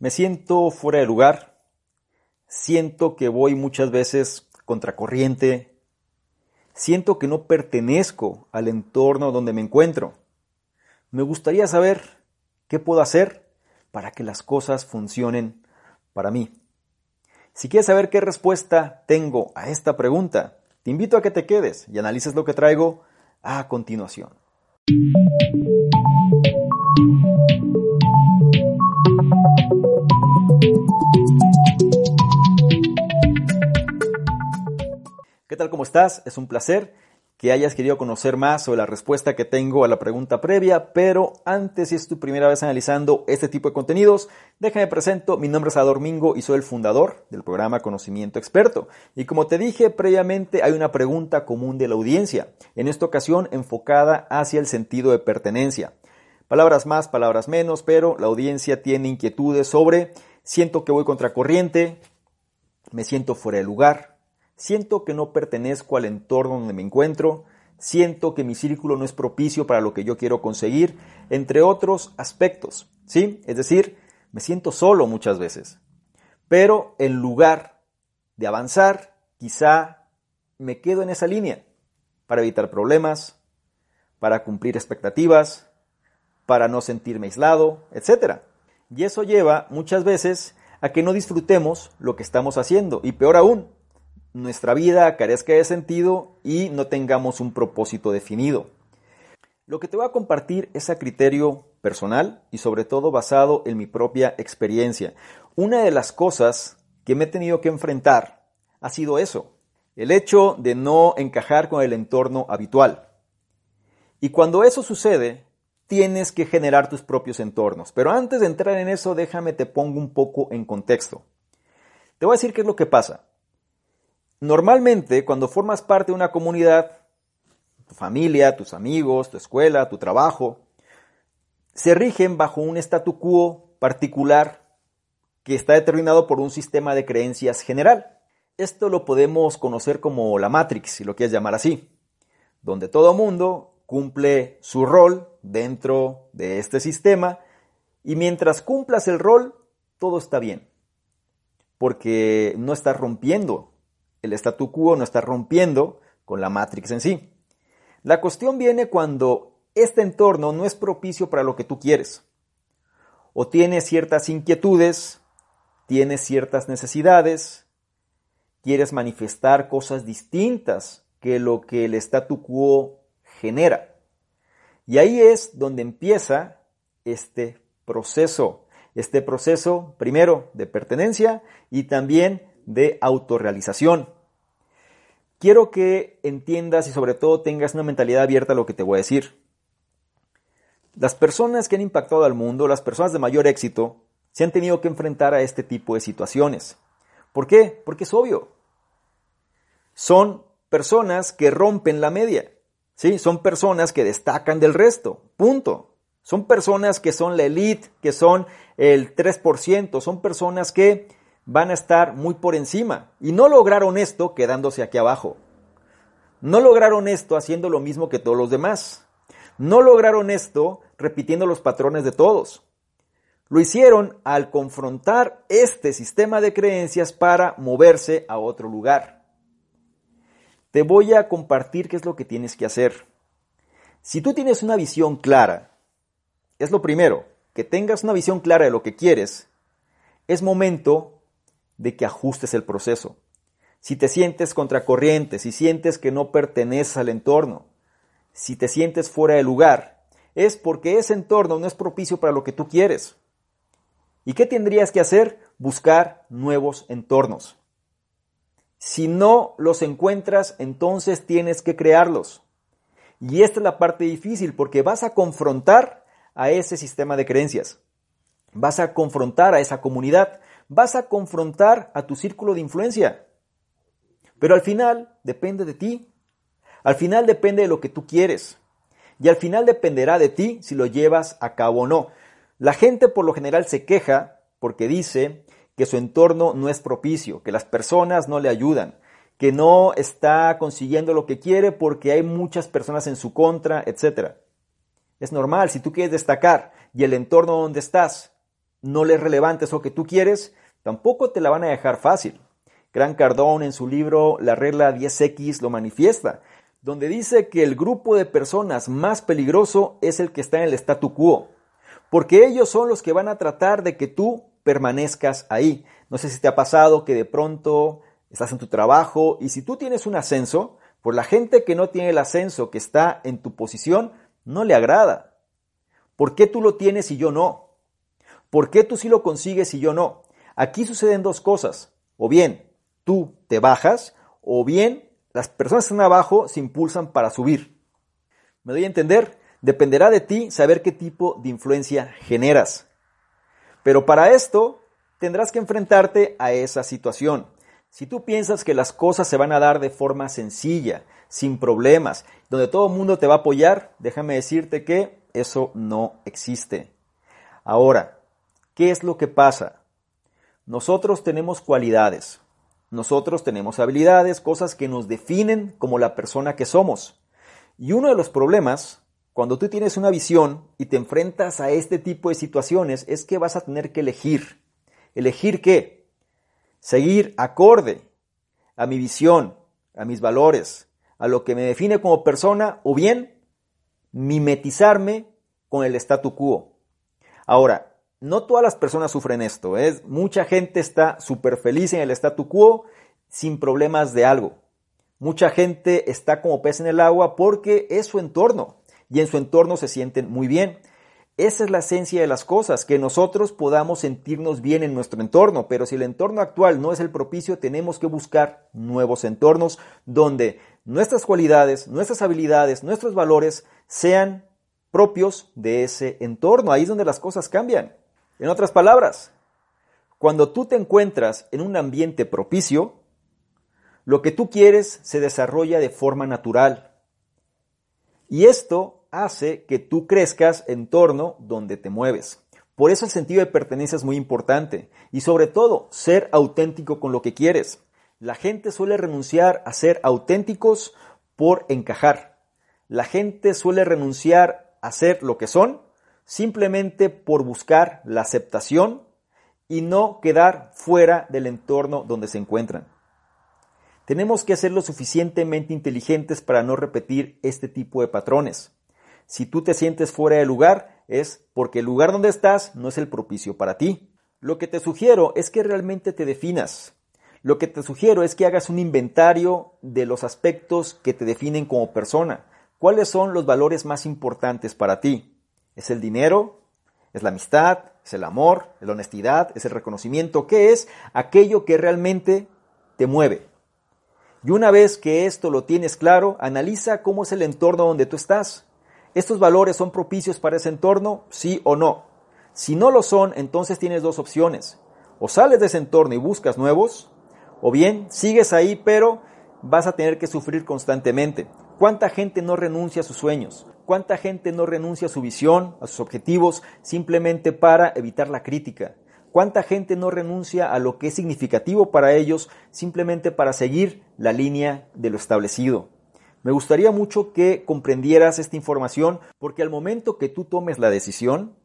Me siento fuera de lugar, siento que voy muchas veces contracorriente, siento que no pertenezco al entorno donde me encuentro. Me gustaría saber qué puedo hacer para que las cosas funcionen para mí. Si quieres saber qué respuesta tengo a esta pregunta, te invito a que te quedes y analices lo que traigo a continuación. Tal? ¿Cómo estás? Es un placer que hayas querido conocer más sobre la respuesta que tengo a la pregunta previa, pero antes, si es tu primera vez analizando este tipo de contenidos, déjame presento, mi nombre es Ador Mingo y soy el fundador del programa Conocimiento Experto. Y como te dije previamente, hay una pregunta común de la audiencia, en esta ocasión enfocada hacia el sentido de pertenencia. Palabras más, palabras menos, pero la audiencia tiene inquietudes sobre siento que voy contracorriente, me siento fuera de lugar, siento que no pertenezco al entorno donde me encuentro, siento que mi círculo no es propicio para lo que yo quiero conseguir, entre otros aspectos, ¿sí? Es decir, me siento solo muchas veces. Pero en lugar de avanzar, quizá me quedo en esa línea para evitar problemas, para cumplir expectativas, para no sentirme aislado, etc. Y eso lleva muchas veces a que no disfrutemos lo que estamos haciendo y peor aún, nuestra vida carezca de sentido y no tengamos un propósito definido. Lo que te voy a compartir es a criterio personal y sobre todo basado en mi propia experiencia. Una de las cosas que me he tenido que enfrentar ha sido eso, el hecho de no encajar con el entorno habitual. Y cuando eso sucede, tienes que generar tus propios entornos. Pero antes de entrar en eso, déjame te pongo un poco en contexto. Te voy a decir qué es lo que pasa. Normalmente, cuando formas parte de una comunidad, tu familia, tus amigos, tu escuela, tu trabajo, se rigen bajo un statu quo particular que está determinado por un sistema de creencias general. Esto lo podemos conocer como la Matrix, si lo quieres llamar así, donde todo mundo cumple su rol dentro de este sistema y mientras cumplas el rol, todo está bien, porque no estás rompiendo el statu quo no está rompiendo con la Matrix en sí. La cuestión viene cuando este entorno no es propicio para lo que tú quieres. O tienes ciertas inquietudes, tienes ciertas necesidades, quieres manifestar cosas distintas que lo que el statu quo genera. Y ahí es donde empieza este proceso. Este proceso, primero, de pertenencia y también de autorrealización. Quiero que entiendas y sobre todo tengas una mentalidad abierta a lo que te voy a decir. Las personas que han impactado al mundo, las personas de mayor éxito, se han tenido que enfrentar a este tipo de situaciones. ¿Por qué? Porque es obvio. Son personas que rompen la media. ¿sí? Son personas que destacan del resto. Punto. Son personas que son la elite, que son el 3%. Son personas que van a estar muy por encima. Y no lograron esto quedándose aquí abajo. No lograron esto haciendo lo mismo que todos los demás. No lograron esto repitiendo los patrones de todos. Lo hicieron al confrontar este sistema de creencias para moverse a otro lugar. Te voy a compartir qué es lo que tienes que hacer. Si tú tienes una visión clara, es lo primero, que tengas una visión clara de lo que quieres, es momento de que ajustes el proceso. Si te sientes contracorriente, si sientes que no perteneces al entorno, si te sientes fuera de lugar, es porque ese entorno no es propicio para lo que tú quieres. ¿Y qué tendrías que hacer? Buscar nuevos entornos. Si no los encuentras, entonces tienes que crearlos. Y esta es la parte difícil porque vas a confrontar a ese sistema de creencias. Vas a confrontar a esa comunidad vas a confrontar a tu círculo de influencia. Pero al final depende de ti. Al final depende de lo que tú quieres. Y al final dependerá de ti si lo llevas a cabo o no. La gente por lo general se queja porque dice que su entorno no es propicio, que las personas no le ayudan, que no está consiguiendo lo que quiere porque hay muchas personas en su contra, etc. Es normal, si tú quieres destacar y el entorno donde estás no le es relevante eso que tú quieres, tampoco te la van a dejar fácil. Gran Cardón en su libro La regla 10X lo manifiesta, donde dice que el grupo de personas más peligroso es el que está en el statu quo, porque ellos son los que van a tratar de que tú permanezcas ahí. No sé si te ha pasado que de pronto estás en tu trabajo y si tú tienes un ascenso, pues la gente que no tiene el ascenso, que está en tu posición, no le agrada. ¿Por qué tú lo tienes y yo no? ¿Por qué tú sí lo consigues y yo no? Aquí suceden dos cosas. O bien tú te bajas, o bien las personas que están abajo se impulsan para subir. ¿Me doy a entender? Dependerá de ti saber qué tipo de influencia generas. Pero para esto tendrás que enfrentarte a esa situación. Si tú piensas que las cosas se van a dar de forma sencilla, sin problemas, donde todo el mundo te va a apoyar, déjame decirte que eso no existe. Ahora, ¿qué es lo que pasa? Nosotros tenemos cualidades, nosotros tenemos habilidades, cosas que nos definen como la persona que somos. Y uno de los problemas, cuando tú tienes una visión y te enfrentas a este tipo de situaciones, es que vas a tener que elegir. ¿Elegir qué? Seguir acorde a mi visión, a mis valores, a lo que me define como persona, o bien mimetizarme con el statu quo. Ahora, no todas las personas sufren esto. ¿eh? Mucha gente está súper feliz en el statu quo sin problemas de algo. Mucha gente está como pez en el agua porque es su entorno y en su entorno se sienten muy bien. Esa es la esencia de las cosas, que nosotros podamos sentirnos bien en nuestro entorno, pero si el entorno actual no es el propicio, tenemos que buscar nuevos entornos donde nuestras cualidades, nuestras habilidades, nuestros valores sean propios de ese entorno. Ahí es donde las cosas cambian. En otras palabras, cuando tú te encuentras en un ambiente propicio, lo que tú quieres se desarrolla de forma natural. Y esto hace que tú crezcas en torno donde te mueves. Por eso el sentido de pertenencia es muy importante y sobre todo ser auténtico con lo que quieres. La gente suele renunciar a ser auténticos por encajar. La gente suele renunciar a ser lo que son simplemente por buscar la aceptación y no quedar fuera del entorno donde se encuentran. Tenemos que ser lo suficientemente inteligentes para no repetir este tipo de patrones. Si tú te sientes fuera de lugar, es porque el lugar donde estás no es el propicio para ti. Lo que te sugiero es que realmente te definas. Lo que te sugiero es que hagas un inventario de los aspectos que te definen como persona. ¿Cuáles son los valores más importantes para ti? ¿Es el dinero? ¿Es la amistad? ¿Es el amor? ¿Es la honestidad? ¿Es el reconocimiento? ¿Qué es aquello que realmente te mueve? Y una vez que esto lo tienes claro, analiza cómo es el entorno donde tú estás. ¿Estos valores son propicios para ese entorno? Sí o no. Si no lo son, entonces tienes dos opciones. O sales de ese entorno y buscas nuevos, o bien sigues ahí, pero vas a tener que sufrir constantemente. ¿Cuánta gente no renuncia a sus sueños? ¿Cuánta gente no renuncia a su visión, a sus objetivos, simplemente para evitar la crítica? ¿Cuánta gente no renuncia a lo que es significativo para ellos simplemente para seguir la línea de lo establecido? Me gustaría mucho que comprendieras esta información porque al momento que tú tomes la decisión,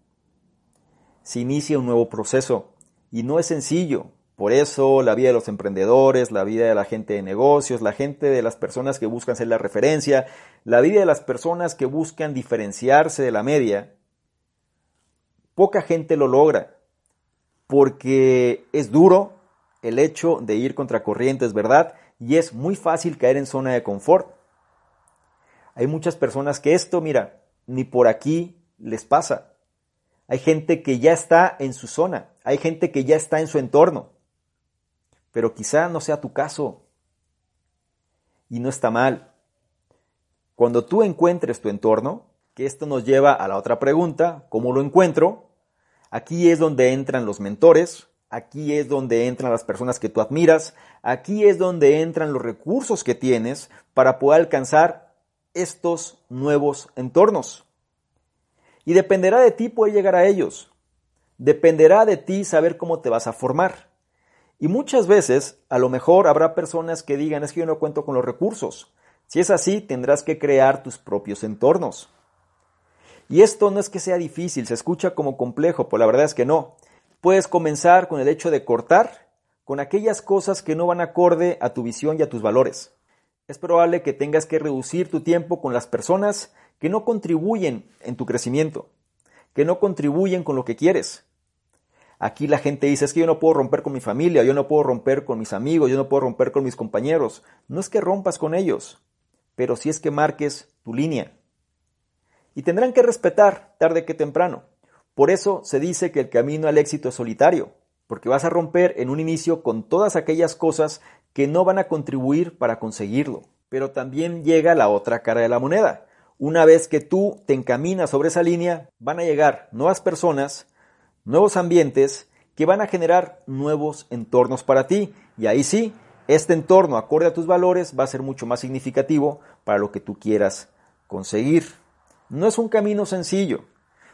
se inicia un nuevo proceso y no es sencillo. Por eso la vida de los emprendedores, la vida de la gente de negocios, la gente de las personas que buscan ser la referencia, la vida de las personas que buscan diferenciarse de la media, poca gente lo logra porque es duro el hecho de ir contra corriente, es verdad, y es muy fácil caer en zona de confort. Hay muchas personas que esto, mira, ni por aquí les pasa. Hay gente que ya está en su zona, hay gente que ya está en su entorno, pero quizá no sea tu caso. Y no está mal. Cuando tú encuentres tu entorno, que esto nos lleva a la otra pregunta, ¿cómo lo encuentro? Aquí es donde entran los mentores, aquí es donde entran las personas que tú admiras, aquí es donde entran los recursos que tienes para poder alcanzar estos nuevos entornos. Y dependerá de ti poder llegar a ellos. Dependerá de ti saber cómo te vas a formar. Y muchas veces, a lo mejor habrá personas que digan, es que yo no cuento con los recursos. Si es así, tendrás que crear tus propios entornos. Y esto no es que sea difícil, se escucha como complejo, pues la verdad es que no. Puedes comenzar con el hecho de cortar con aquellas cosas que no van acorde a tu visión y a tus valores. Es probable que tengas que reducir tu tiempo con las personas que no contribuyen en tu crecimiento, que no contribuyen con lo que quieres. Aquí la gente dice, es que yo no puedo romper con mi familia, yo no puedo romper con mis amigos, yo no puedo romper con mis compañeros. No es que rompas con ellos, pero sí es que marques tu línea. Y tendrán que respetar tarde que temprano. Por eso se dice que el camino al éxito es solitario, porque vas a romper en un inicio con todas aquellas cosas que no van a contribuir para conseguirlo. Pero también llega la otra cara de la moneda. Una vez que tú te encaminas sobre esa línea, van a llegar nuevas personas, nuevos ambientes que van a generar nuevos entornos para ti. Y ahí sí, este entorno, acorde a tus valores, va a ser mucho más significativo para lo que tú quieras conseguir. No es un camino sencillo,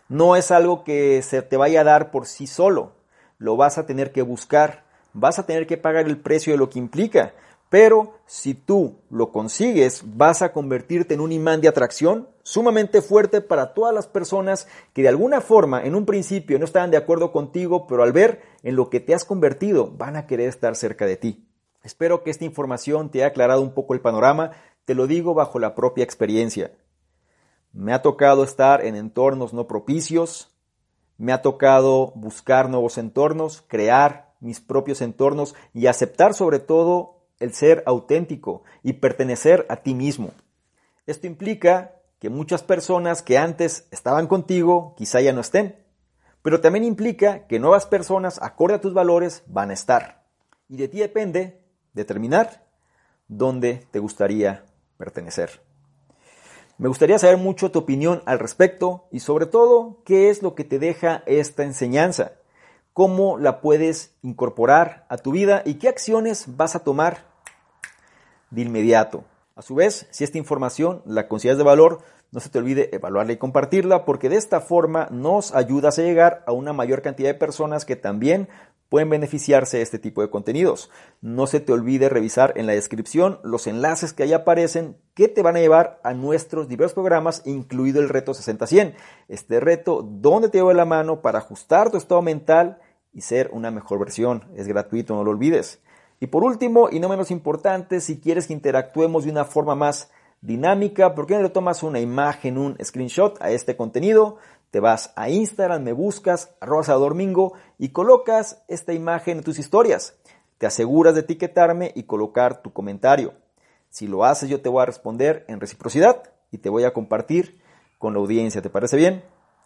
no es algo que se te vaya a dar por sí solo. Lo vas a tener que buscar, vas a tener que pagar el precio de lo que implica. Pero si tú lo consigues, vas a convertirte en un imán de atracción sumamente fuerte para todas las personas que de alguna forma en un principio no estaban de acuerdo contigo, pero al ver en lo que te has convertido, van a querer estar cerca de ti. Espero que esta información te haya aclarado un poco el panorama, te lo digo bajo la propia experiencia. Me ha tocado estar en entornos no propicios, me ha tocado buscar nuevos entornos, crear mis propios entornos y aceptar sobre todo el ser auténtico y pertenecer a ti mismo. Esto implica que muchas personas que antes estaban contigo quizá ya no estén, pero también implica que nuevas personas acorde a tus valores van a estar. Y de ti depende determinar dónde te gustaría pertenecer. Me gustaría saber mucho tu opinión al respecto y sobre todo qué es lo que te deja esta enseñanza, cómo la puedes incorporar a tu vida y qué acciones vas a tomar de inmediato. A su vez, si esta información la consideras de valor, no se te olvide evaluarla y compartirla porque de esta forma nos ayudas a llegar a una mayor cantidad de personas que también pueden beneficiarse de este tipo de contenidos. No se te olvide revisar en la descripción los enlaces que ahí aparecen que te van a llevar a nuestros diversos programas, incluido el reto 60-100. Este reto donde te llevo la mano para ajustar tu estado mental y ser una mejor versión. Es gratuito, no lo olvides. Y por último, y no menos importante, si quieres que interactuemos de una forma más dinámica, ¿por qué no le tomas una imagen, un screenshot a este contenido? te vas a Instagram, me buscas, arroba Domingo y colocas esta imagen en tus historias. Te aseguras de etiquetarme y colocar tu comentario. Si lo haces, yo te voy a responder en reciprocidad y te voy a compartir con la audiencia. ¿Te parece bien?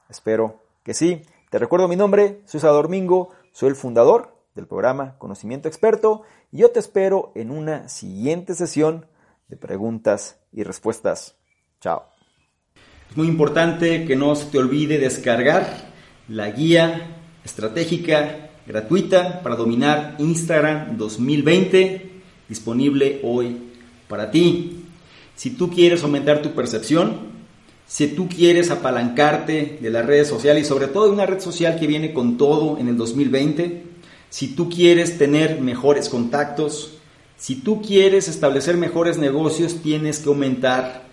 Espero que sí. Te recuerdo mi nombre, soy Salvador Mingo, soy el fundador del programa Conocimiento Experto y yo te espero en una siguiente sesión de preguntas y respuestas. Chao. Es muy importante que no se te olvide descargar la guía estratégica gratuita para dominar Instagram 2020 disponible hoy para ti. Si tú quieres aumentar tu percepción, si tú quieres apalancarte de las redes sociales y sobre todo de una red social que viene con todo en el 2020, si tú quieres tener mejores contactos, si tú quieres establecer mejores negocios, tienes que aumentar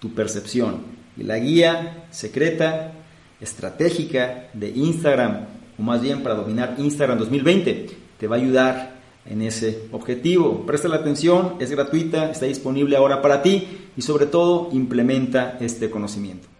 tu percepción. Y la guía secreta, estratégica de Instagram, o más bien para dominar Instagram 2020, te va a ayudar en ese objetivo. Presta la atención, es gratuita, está disponible ahora para ti y sobre todo implementa este conocimiento.